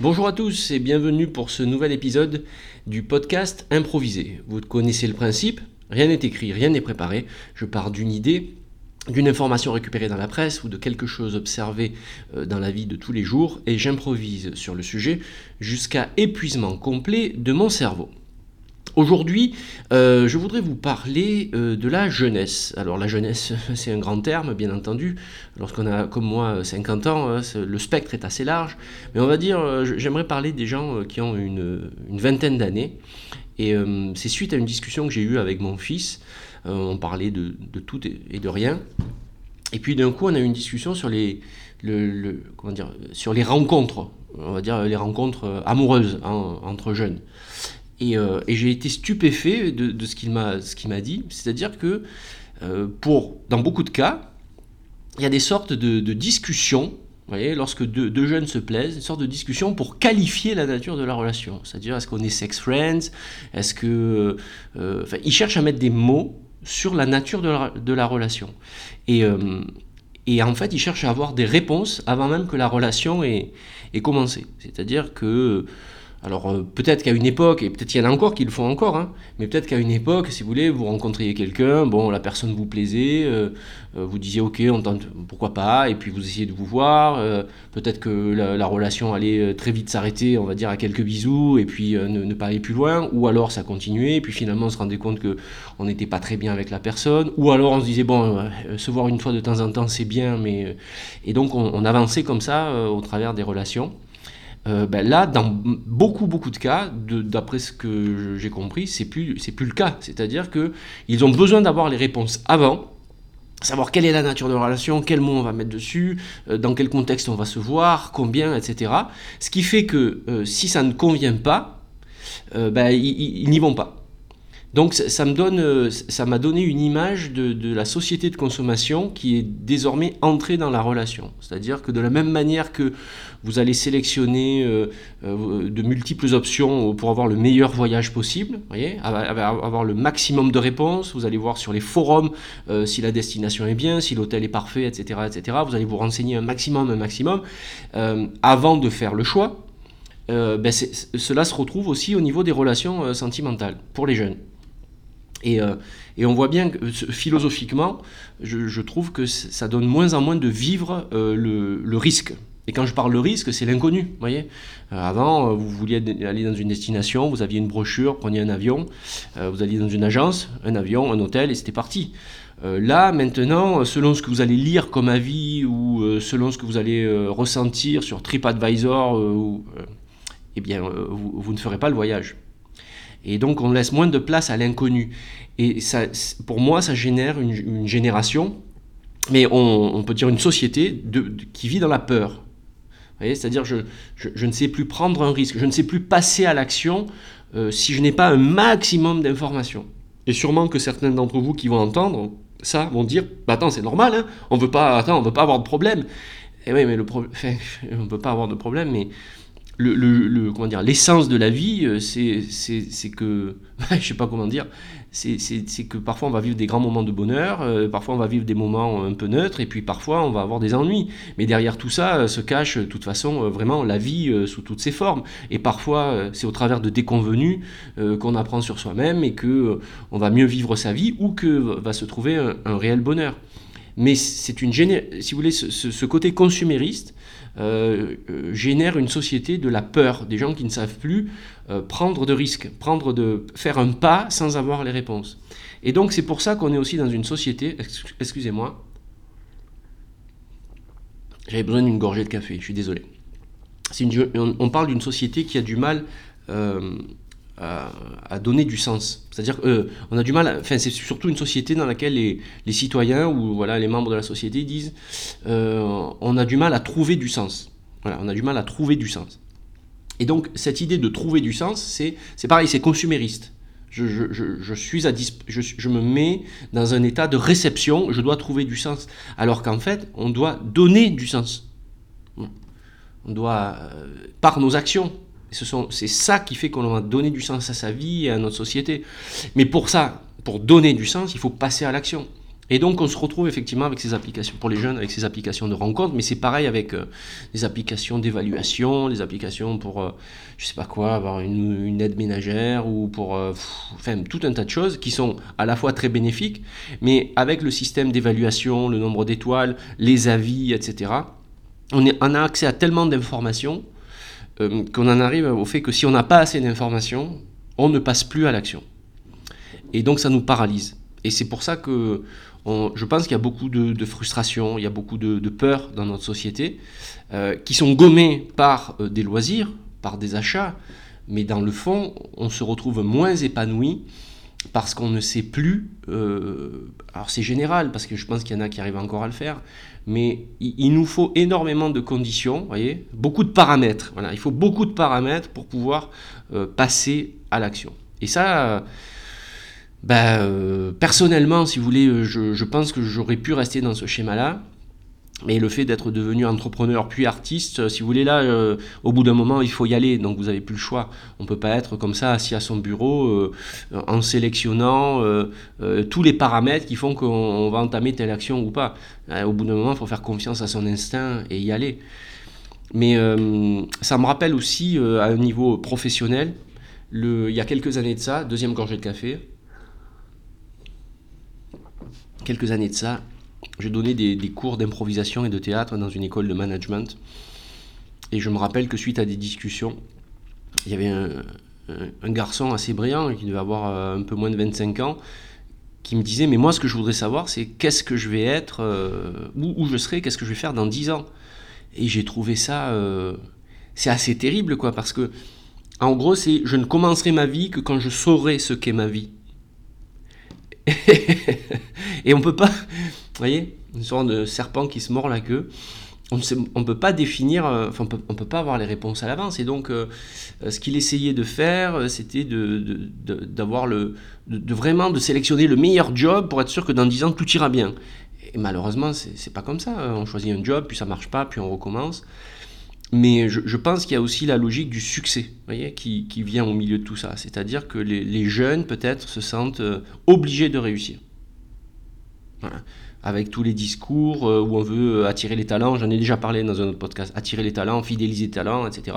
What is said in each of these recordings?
Bonjour à tous et bienvenue pour ce nouvel épisode du podcast Improvisé. Vous connaissez le principe, rien n'est écrit, rien n'est préparé. Je pars d'une idée, d'une information récupérée dans la presse ou de quelque chose observé euh, dans la vie de tous les jours et j'improvise sur le sujet jusqu'à épuisement complet de mon cerveau. Aujourd'hui, euh, je voudrais vous parler euh, de la jeunesse. Alors la jeunesse, c'est un grand terme, bien entendu. Lorsqu'on a, comme moi, 50 ans, hein, le spectre est assez large. Mais on va dire, euh, j'aimerais parler des gens qui ont une, vingtaine d'années. Et c'est suite à une discussion que j'ai eue avec mon fils. on parlait de, tout et de rien. Et puis d'un coup, on a eu une discussion sur les, le, comment dire, sur les rencontres, on va dire les rencontres amoureuses hein, entre jeunes. Euh, et, j'ai été stupéfait de, ce qu'il m'a dit. C'est-à-dire que euh, pour, dans beaucoup de cas, il y a des sortes de, discussions, vous voyez, lorsque deux, jeunes se plaisent, une sorte de discussion pour qualifier la nature de la relation. C'est-à-dire, est-ce qu'on est sex friends? Est-ce que. Euh, ils cherchent à mettre des mots sur la nature de la, relation. Et, et en fait, ils cherchent à avoir des réponses avant même que la relation ait, ait commencé. C'est-à-dire que alors euh, peut-être qu'à une époque, et peut-être qu'il y en a encore qui le font encore, hein, mais peut-être qu'à une époque, si vous voulez, vous rencontriez quelqu'un, bon, la personne vous plaisait, euh, euh, vous disiez ok, on tente, pourquoi pas, et puis vous essayez de vous voir, peut-être que la, relation allait très vite s'arrêter, on va dire à quelques bisous, et puis ne, pas aller plus loin, ou alors ça continuait, et puis finalement on se rendait compte que on n'était pas très bien avec la personne, ou alors on se disait bon, se voir une fois de temps en temps c'est bien, mais et donc on avançait comme ça au travers des relations. Euh, ben là, dans beaucoup, beaucoup de cas, d'après ce que j'ai compris, c'est plus, plus le cas. C'est-à-dire qu'ils ont besoin d'avoir les réponses avant, savoir quelle est la nature de la relation, quel mot on va mettre dessus, euh, dans quel contexte on va se voir, combien, etc. Ce qui fait que euh, si ça ne convient pas, ben, ils n'y vont pas. Donc ça donne, euh, m'a donné une image de, la société de consommation qui est désormais entrée dans la relation. C'est-à-dire que de la même manière que vous allez sélectionner euh, euh, de multiples options pour avoir le meilleur voyage possible, voyez, avoir le maximum de réponses, vous allez voir sur les forums si la destination est bien, si l'hôtel est parfait, etc., etc. Vous allez vous renseigner un maximum, un maximum, avant de faire le choix. Ben cela se retrouve aussi au niveau des relations sentimentales pour les jeunes. Euh, et, on voit bien que philosophiquement, je, trouve que ça donne moins en moins de vivre euh, le, risque. Et quand je parle de risque, c'est l'inconnu. voyez euh, Avant, vous vouliez aller dans une destination, vous aviez une brochure, preniez un avion, vous alliez dans une agence, un avion, un hôtel, et c'était parti. là, maintenant, selon ce que vous allez lire comme avis ou selon ce que vous allez ressentir sur TripAdvisor, eh bien, vous ne ferez pas le voyage. Et donc on laisse moins de place à l'inconnu. Et ça, pour moi, ça génère une, génération, mais on, peut dire une société qui vit dans la peur. C'est-à-dire je, je, ne sais plus prendre un risque, je ne sais plus passer à l'action euh, si je n'ai pas un maximum d'informations. Et sûrement que certains d'entre vous qui vont entendre ça vont dire bah, attends c'est normal, hein, on veut pas veut pas avoir de problème. Et oui mais le on peut pas avoir de problème, mais le, le, comment dire l'essence de la vie euh, c'est que parfois on va vivre des grands moments de bonheur euh, parfois on va vivre des moments un peu neutres et puis parfois on va avoir des ennuis. Mais derrière tout ça euh, se cache de toute façon vraiment la vie sous toutes ses formes. Et parfois c'est au travers de déconvenus qu'on apprend sur soi-même et que on va mieux vivre sa vie ou que va se trouver un, réel bonheur mais c'est une si vous voulez ce, côté consumériste euh, euh, génère une société de la peur, des gens qui ne savent plus euh, prendre de risques, prendre de, faire un pas sans avoir les réponses. Et donc c'est pour ça qu'on est aussi dans une société, excusez-moi, j'avais besoin d'une gorgée de café, je suis désolé. on, parle d'une société qui a du mal à, donner du sens. C'est-à-dire qu'on euh, a du mal, enfin c'est surtout une société dans laquelle les, citoyens ou voilà les membres de la société disent euh, on a du mal à trouver du sens. Voilà, on a du mal à trouver du sens. Et donc cette idée de trouver du sens, c'est pareil, c'est consumériste. Je, suis à je, je, me mets dans un état de réception, je dois trouver du sens. Alors qu'en fait, on doit donner du sens. On doit, euh, par nos actions, c'est ça qui fait qu'on va donner du sens à sa vie et à notre société. Mais pour ça, pour donner du sens, il faut passer à l'action. Et donc on se retrouve effectivement avec ces applications, pour les jeunes, avec ces applications de rencontre, mais c'est pareil avec euh, les applications d'évaluation, les applications pour, euh, je sais pas quoi, avoir une, aide ménagère, ou pour, euh, tout un tas de choses qui sont à la fois très bénéfiques, mais avec le système d'évaluation, le nombre d'étoiles, les avis, etc., on a accès à tellement d'informations qu'on en arrive au fait que si on n'a pas assez d'informations, on ne passe plus à l'action. Et donc ça nous paralyse. Et c'est pour ça que je pense qu'il y a beaucoup de, frustration, il y a beaucoup de, peur dans notre société, euh, qui sont gommées par euh, des loisirs, par des achats, mais dans le fond, on se retrouve moins épanoui parce qu'on ne sait plus, euh, alors c'est général, parce que je pense qu'il y en a qui arrivent encore à le faire, mais il, nous faut énormément de conditions, voyez, beaucoup de paramètres. Voilà, il faut beaucoup de paramètres pour pouvoir passer à l'action. Et ça, ben, euh, personnellement, si vous voulez, euh, je, pense que j'aurais pu rester dans ce schéma-là. Mais le fait d'être devenu entrepreneur puis artiste, euh, si vous voulez, là, au bout d'un moment, il faut y aller. Donc vous n'avez plus le choix. On ne peut pas être comme ça, assis à son bureau, en sélectionnant tous les paramètres qui font qu'on va entamer telle action ou pas. au bout d'un moment, il faut faire confiance à son instinct et y aller. Mais ça me rappelle aussi, à un niveau professionnel, il y a quelques années de ça, deuxième gorgée de café, quelques années de ça, j'ai donné des, cours d'improvisation et de théâtre dans une école de management. Et je me rappelle que suite à des discussions, il y avait un, garçon assez brillant, qui devait avoir euh, un peu moins de 25 ans, qui me disait, mais moi ce que je voudrais savoir, c'est qu'est-ce que je vais être, euh, où, je serai, qu'est-ce que je vais faire dans 10 ans. Et j'ai trouvé ça, euh, c'est assez terrible, quoi, parce que, en gros, c'est, je ne commencerai ma vie que quand je saurai ce qu'est ma vie. et on peut pas, vous voyez, une sorte de serpent qui se mord la queue. On ne peut pas définir, euh, enfin, on peut, peut pas avoir les réponses à l'avance. Et donc, euh, euh, ce qu'il essayait de faire, c'était de, d'avoir de, vraiment de sélectionner le meilleur job pour être sûr que dans 10 ans, tout ira bien. Et malheureusement, c'est pas comme ça. On choisit un job, puis ça marche pas, puis on recommence. Mais je, pense qu'il y a aussi la logique du succès voyez, qui, vient au milieu de tout ça. C'est-à-dire que les, jeunes, peut-être, se sentent obligés de réussir. Avec tous les discours euh, où on veut euh, attirer les talents, j'en ai déjà parlé dans un autre podcast, attirer les talents, fidéliser les talents, etc.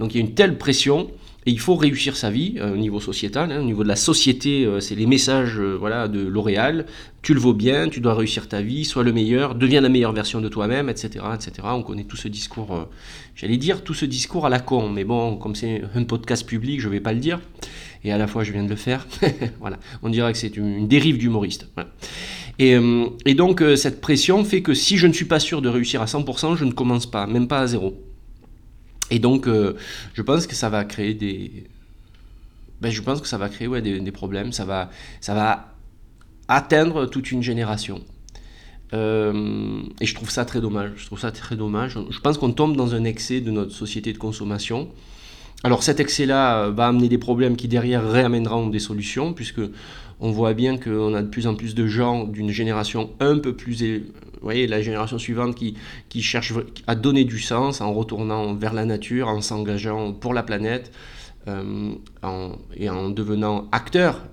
Donc il y a une telle pression et il faut réussir sa vie au niveau sociétal, hein, au niveau de la société, c'est les messages voilà, de L'Oréal. Tu le vaux bien, tu dois réussir ta vie, sois le meilleur, deviens la meilleure version de toi-même, etc., etc. On connaît tout ce discours J'allais dire tout ce discours à la con, mais bon, comme c'est un podcast public, je ne vais pas le dire. Et à la fois, je viens de le faire. voilà, on dirait que c'est une, dérive d'humoriste. Et, euh, et, donc, euh, cette pression fait que si je ne suis pas sûr de réussir à 100%, je ne commence pas, même pas à zéro. Et donc, euh, je pense que ça va créer des. Ben, je pense que ça va créer des, problèmes. Ça va, ça va atteindre toute une génération. Et je trouve ça très dommage. Je trouve ça très dommage. Je pense qu'on tombe dans un excès de notre société de consommation. Alors cet excès-là va amener des problèmes qui derrière réamèneront des solutions, puisque on voit bien qu'on a de plus en plus de gens d'une génération un peu plus... Vous voyez, la génération suivante qui, qui cherche à donner du sens en retournant vers la nature, en s'engageant pour la planète euh, et en devenant acteur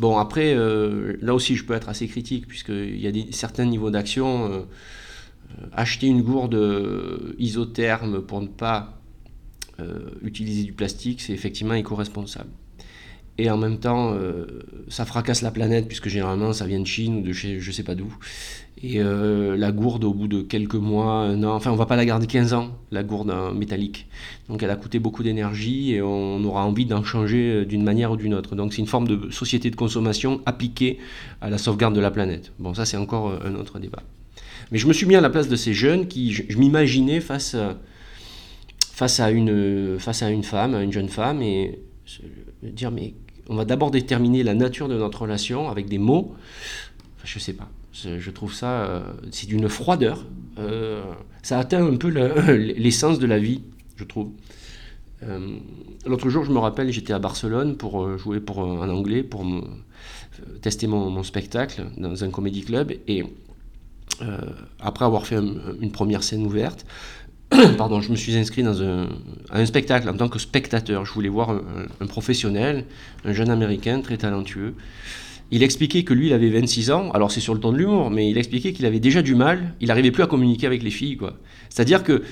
Bon, après, euh, là aussi, je peux être assez critique, puisqu'il y a des, certains niveaux d'action. Euh, acheter une gourde isotherme pour ne pas utiliser du plastique, c'est effectivement éco-responsable. Et en même temps, ça fracasse la planète, puisque généralement, ça vient de Chine ou de chez je sais pas d'où. Et euh, la gourde, au bout de quelques mois, non, enfin, on va pas la garder 15 ans, la gourde métallique. Donc, elle a coûté beaucoup d'énergie et on aura envie d'en changer euh, d'une manière ou d'une autre. Donc, c'est une forme de société de consommation appliquée à la sauvegarde de la planète. Bon, ça, c'est encore euh, un autre débat. Mais je me suis mis à la place de ces jeunes qui, je, m'imaginais face, face, à une, face à une femme, à une jeune femme, et dire, mais on va d'abord déterminer la nature de notre relation avec des mots. Enfin, je sais pas. Je trouve ça, euh, c'est d'une froideur. Euh, ça atteint un peu l'essence de la vie, je trouve. Euh, l'autre jour, je me rappelle, j'étais à Barcelone pour jouer pour un anglais, pour tester mon, spectacle dans un comédie club. Et après avoir fait une première scène ouverte, pardon, je me suis inscrit dans un, à un spectacle en tant que spectateur. Je voulais voir un professionnel, un jeune américain très talentueux. il expliquait que lui, il avait 26 ans, alors c'est sur le ton de l'humour, mais il expliquait qu'il avait déjà du mal, il n'arrivait plus à communiquer avec les filles, quoi. C'est-à-dire que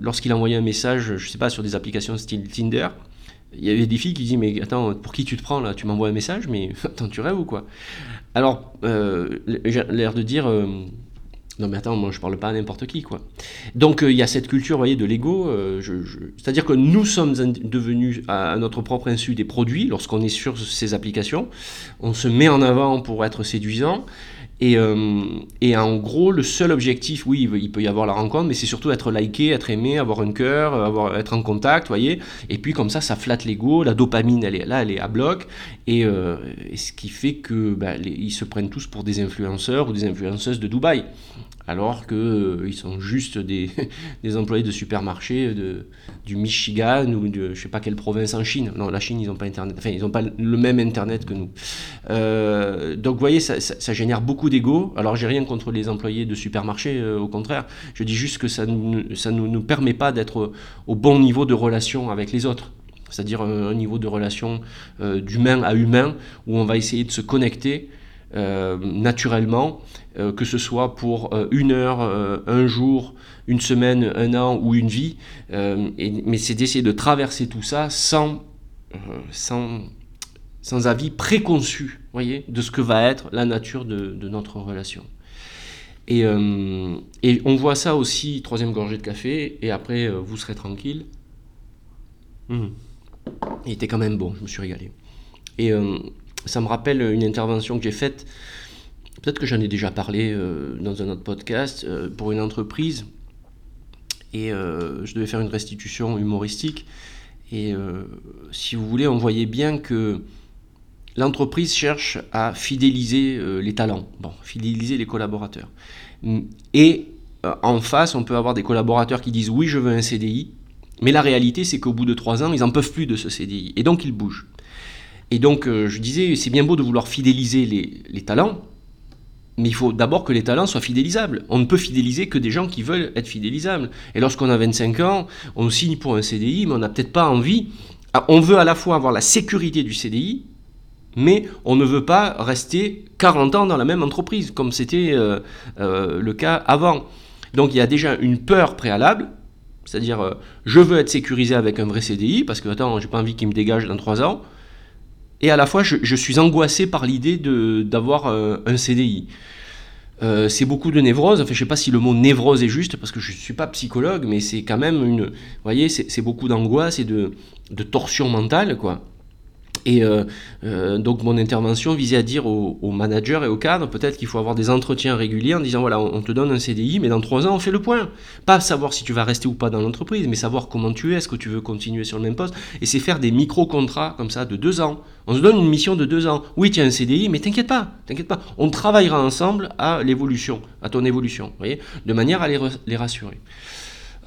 lorsqu'il envoyait un message, je sais pas, sur des applications style Tinder, il y avait des filles qui disaient mais attends pour qui tu te prends là? Tu m'envoies un message mais attends tu rêves ou quoi? Alors euh, j'ai l'air de dire euh, non mais attends, moi je parle pas à n'importe qui quoi. Donc euh, il y a cette culture, voyez, de l'ego. Euh, c'est-à-dire que nous sommes devenus à, notre propre insu des produits lorsqu'on est sur ces applications. On se met en avant pour être séduisant. Et, euh, et, en gros, le seul objectif, oui, il peut y avoir la rencontre, mais c'est surtout être liké, être aimé, avoir un cœur, avoir, être en contact, voyez. Et puis comme ça, ça flatte l'ego, la dopamine, elle est là, elle est à bloc. Et, ce qui fait que bah, ils se prennent tous pour des influenceurs ou des influenceuses de Dubaï alors qu'ils euh, sont juste des, employés de supermarché de, du Michigan ou de je sais pas quelle province en Chine. Non, la Chine, ils n'ont pas Internet. Enfin, ils n'ont pas le même Internet que nous. Euh, donc, vous voyez, ça, génère beaucoup d'ego. Alors, j'ai rien contre les employés de supermarché, euh, au contraire. Je dis juste que ça ne nous, permet pas d'être au bon niveau de relation avec les autres c'est-à-dire un, niveau de relation d'humain à humain, où on va essayer de se connecter naturellement euh, que ce soit pour euh, une heure, euh, un jour, une semaine, un an ou une vie, mais c'est d'essayer de traverser tout ça sans, sans, sans avis préconçu, voyez, de ce que va être la nature de, notre relation. Et, et, on voit ça aussi, troisième gorgée de café, et après vous serez tranquille. Mmh. Il était quand même bon, je me suis régalé. Et ça me rappelle une intervention que j'ai faite peut-être que j'en ai déjà parlé euh, dans un autre podcast, euh, pour une entreprise. Et euh, je devais faire une restitution humoristique. Et si vous voulez, on voyait bien que l'entreprise cherche à fidéliser les talents, bon, fidéliser les collaborateurs. Et en face, on peut avoir des collaborateurs qui disent oui, je veux un CDI, mais la réalité, c'est qu'au bout de trois ans, ils n'en peuvent plus de ce CDI. Et donc, ils bougent. Et donc, je disais, c'est bien beau de vouloir fidéliser les, talents, mais il faut d'abord que les talents soient fidélisables. On ne peut fidéliser que des gens qui veulent être fidélisables. Et lorsqu'on a 25 ans, on signe pour un CDI, mais on n'a peut-être pas envie. Ah, on veut à la fois avoir la sécurité du CDI, mais on ne veut pas rester 40 ans dans la même entreprise, comme c'était euh, euh, le cas avant. Donc il y a déjà une peur préalable, c'est-à-dire euh, je veux être sécurisé avec un vrai CDI, parce que attends, j'ai pas envie qu'il me dégage dans 3 ans et à la fois je, suis angoissé par l'idée d'avoir euh, un CDI. Euh, c'est beaucoup de névrose. Enfin, je ne sais pas si le mot névrose est juste parce que je ne suis pas psychologue, mais c'est quand même une. Vous voyez, c'est beaucoup d'angoisse et de, de, torsion mentale, quoi. Et euh, euh, donc mon intervention visait à dire aux, managers et aux cadres, peut-être qu'il faut avoir des entretiens réguliers en disant, voilà, on, te donne un CDI, mais dans trois ans, on fait le point. Pas savoir si tu vas rester ou pas dans l'entreprise, mais savoir comment tu es, est-ce que tu veux continuer sur le même poste. Et c'est faire des micro-contrats comme ça de deux ans. On se donne une mission de deux ans. Oui, tu as un CDI, mais t'inquiète pas, t'inquiète pas. On travaillera ensemble à l'évolution, à ton évolution, voyez, de manière à les rassurer.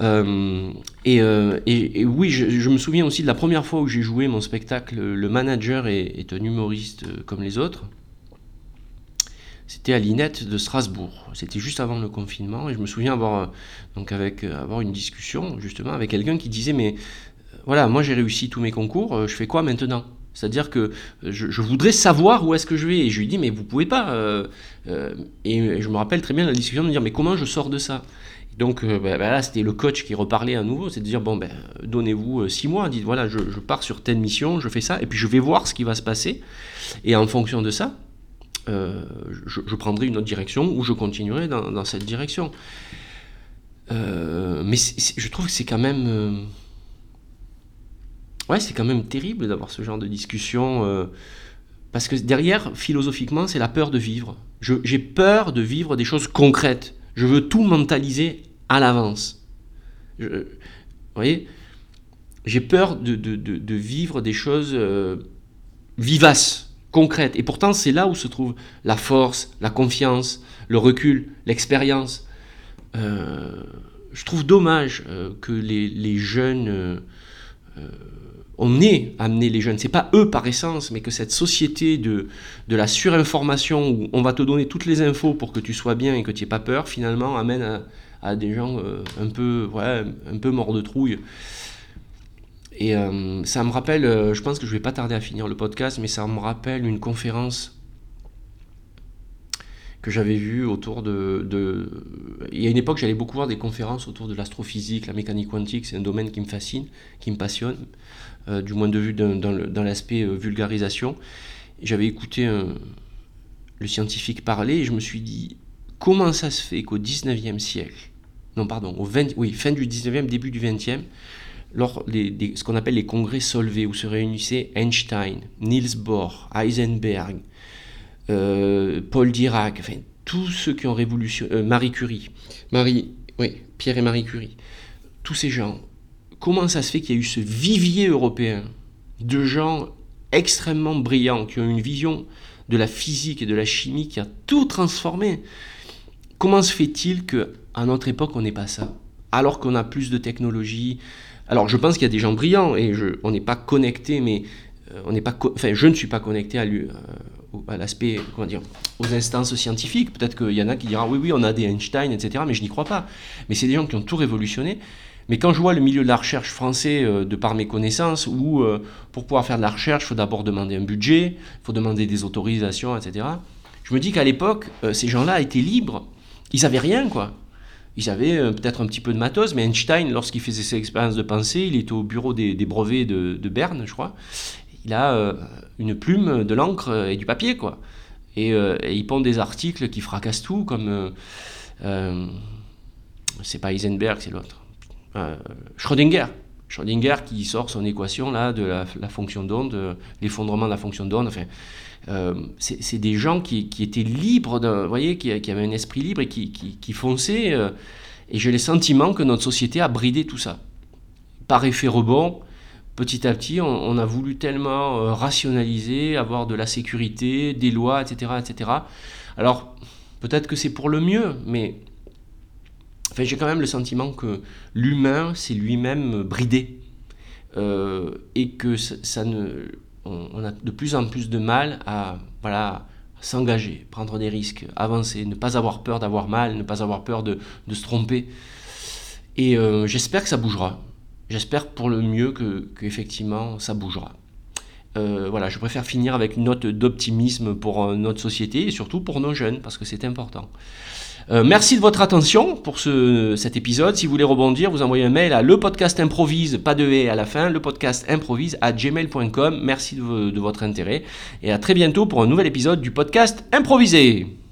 Euh, euh, et, oui, je, me souviens aussi de la première fois où j'ai joué mon spectacle Le manager est, un humoriste euh, comme les autres. C'était à l'INET de Strasbourg. C'était juste avant le confinement. Et je me souviens avoir, donc avec, avoir une discussion justement avec quelqu'un qui disait Mais voilà, moi j'ai réussi tous mes concours, je fais quoi maintenant? C'est-à-dire que je, voudrais savoir où est-ce que je vais. Et je lui dis, mais vous pouvez pas. et je me rappelle très bien la discussion de dire, mais comment je sors de ça? Donc euh, bah, bah, là, c'était le coach qui reparlait à nouveau, c'est de dire, bon, ben, donnez-vous euh, six mois, dites, voilà, je, pars sur telle mission, je fais ça, et puis je vais voir ce qui va se passer. Et en fonction de ça, euh, je, prendrai une autre direction ou je continuerai dans, cette direction. mais je trouve que c'est quand même... ouais, c'est quand même terrible d'avoir ce genre de discussion. parce que derrière, philosophiquement, c'est la peur de vivre. J'ai peur de vivre des choses concrètes. Je veux tout mentaliser à l'avance. Vous voyez J'ai peur de, vivre des choses euh, vivaces, concrètes. Et pourtant, c'est là où se trouve la force, la confiance, le recul, l'expérience. Euh, je trouve dommage euh, que les, jeunes on est amené les jeunes, c'est pas eux par essence, mais que cette société de, de la surinformation où on va te donner toutes les infos pour que tu sois bien et que tu n'aies pas peur, finalement amène à, des gens euh, un peu ouais, un peu morts de trouille. Et euh, ça me rappelle, euh, je pense que je vais pas tarder à finir le podcast, mais ça me rappelle une conférence que j'avais vue autour de, de, Il y a une époque, j'allais beaucoup voir des conférences autour de l'astrophysique, la mécanique quantique, c'est un domaine qui me fascine, qui me passionne, euh, du moins de vue dans, l'aspect vulgarisation. J'avais écouté le scientifique parler et je me suis dit, comment ça se fait qu'au 19e siècle, non pardon, au 20, oui, fin du 19e, début du 20e, lors des, ce qu'on appelle les congrès solvés, où se réunissaient Einstein, Niels Bohr, Heisenberg, euh, Paul Dirac, enfin, tous ceux qui ont révolutionné, euh, Marie Curie, Marie, oui, Pierre et Marie Curie, tous ces gens, comment ça se fait qu'il y a eu ce vivier européen de gens extrêmement brillants, qui ont une vision de la physique et de la chimie qui a tout transformé? Comment se fait-il qu'à notre époque, on n'ait pas ça Alors qu'on a plus de technologie, alors je pense qu'il y a des gens brillants et on n'est pas connecté, mais euh, on n'est pas, enfin je ne suis pas connecté à, euh, à l'aspect, comment dire, aux instances scientifiques. Peut-être qu'il y en a qui diront oui oui on a des Einstein etc. Mais je n'y crois pas. Mais c'est des gens qui ont tout révolutionné. Mais quand je vois le milieu de la recherche français, euh, de par mes connaissances, où pour pouvoir faire de la recherche, il faut d'abord demander un budget, il faut demander des autorisations, etc. Je me dis qu'à l'époque, ces gens-là étaient libres. Ils n'avaient rien, quoi. Ils avaient euh, peut-être un petit peu de matos, mais Einstein, lorsqu'il faisait ses expériences de pensée, il était au bureau des, brevets de, Berne, je crois. Il a euh, une plume, de l'encre et du papier, quoi. Et, euh, il pond des articles qui fracassent tout, comme. c'est pas Heisenberg, c'est l'autre. Schrödinger. Schrödinger qui sort son équation là de la, fonction d'onde, l'effondrement de la fonction d'onde. Enfin, euh, c'est des gens qui, étaient libres, vous voyez, qui, avaient un esprit libre et qui, fonçaient. Euh, et j'ai le sentiment que notre société a bridé tout ça. Par effet rebond, petit à petit, on, a voulu tellement euh, rationaliser, avoir de la sécurité, des lois, etc. etc. Alors, peut-être que c'est pour le mieux, mais j'ai quand même le sentiment que l'humain, c'est lui-même bridé. et que ça ne on, a de plus en plus de mal à voilà, s'engager, prendre des risques, avancer, ne pas avoir peur d'avoir mal, ne pas avoir peur de, se tromper. Et euh, j'espère que ça bougera. J'espère pour le mieux que, effectivement ça bougera. Euh, voilà, je préfère finir avec une note d'optimisme pour euh, notre société et surtout pour nos jeunes parce que c'est important. Euh, merci de votre attention pour ce, cet épisode. Si vous voulez rebondir, vous envoyez un mail à le podcast improvise, pas de et à la fin, le podcast improvise à gmail.com. Merci de, de votre intérêt et à très bientôt pour un nouvel épisode du podcast improvisé.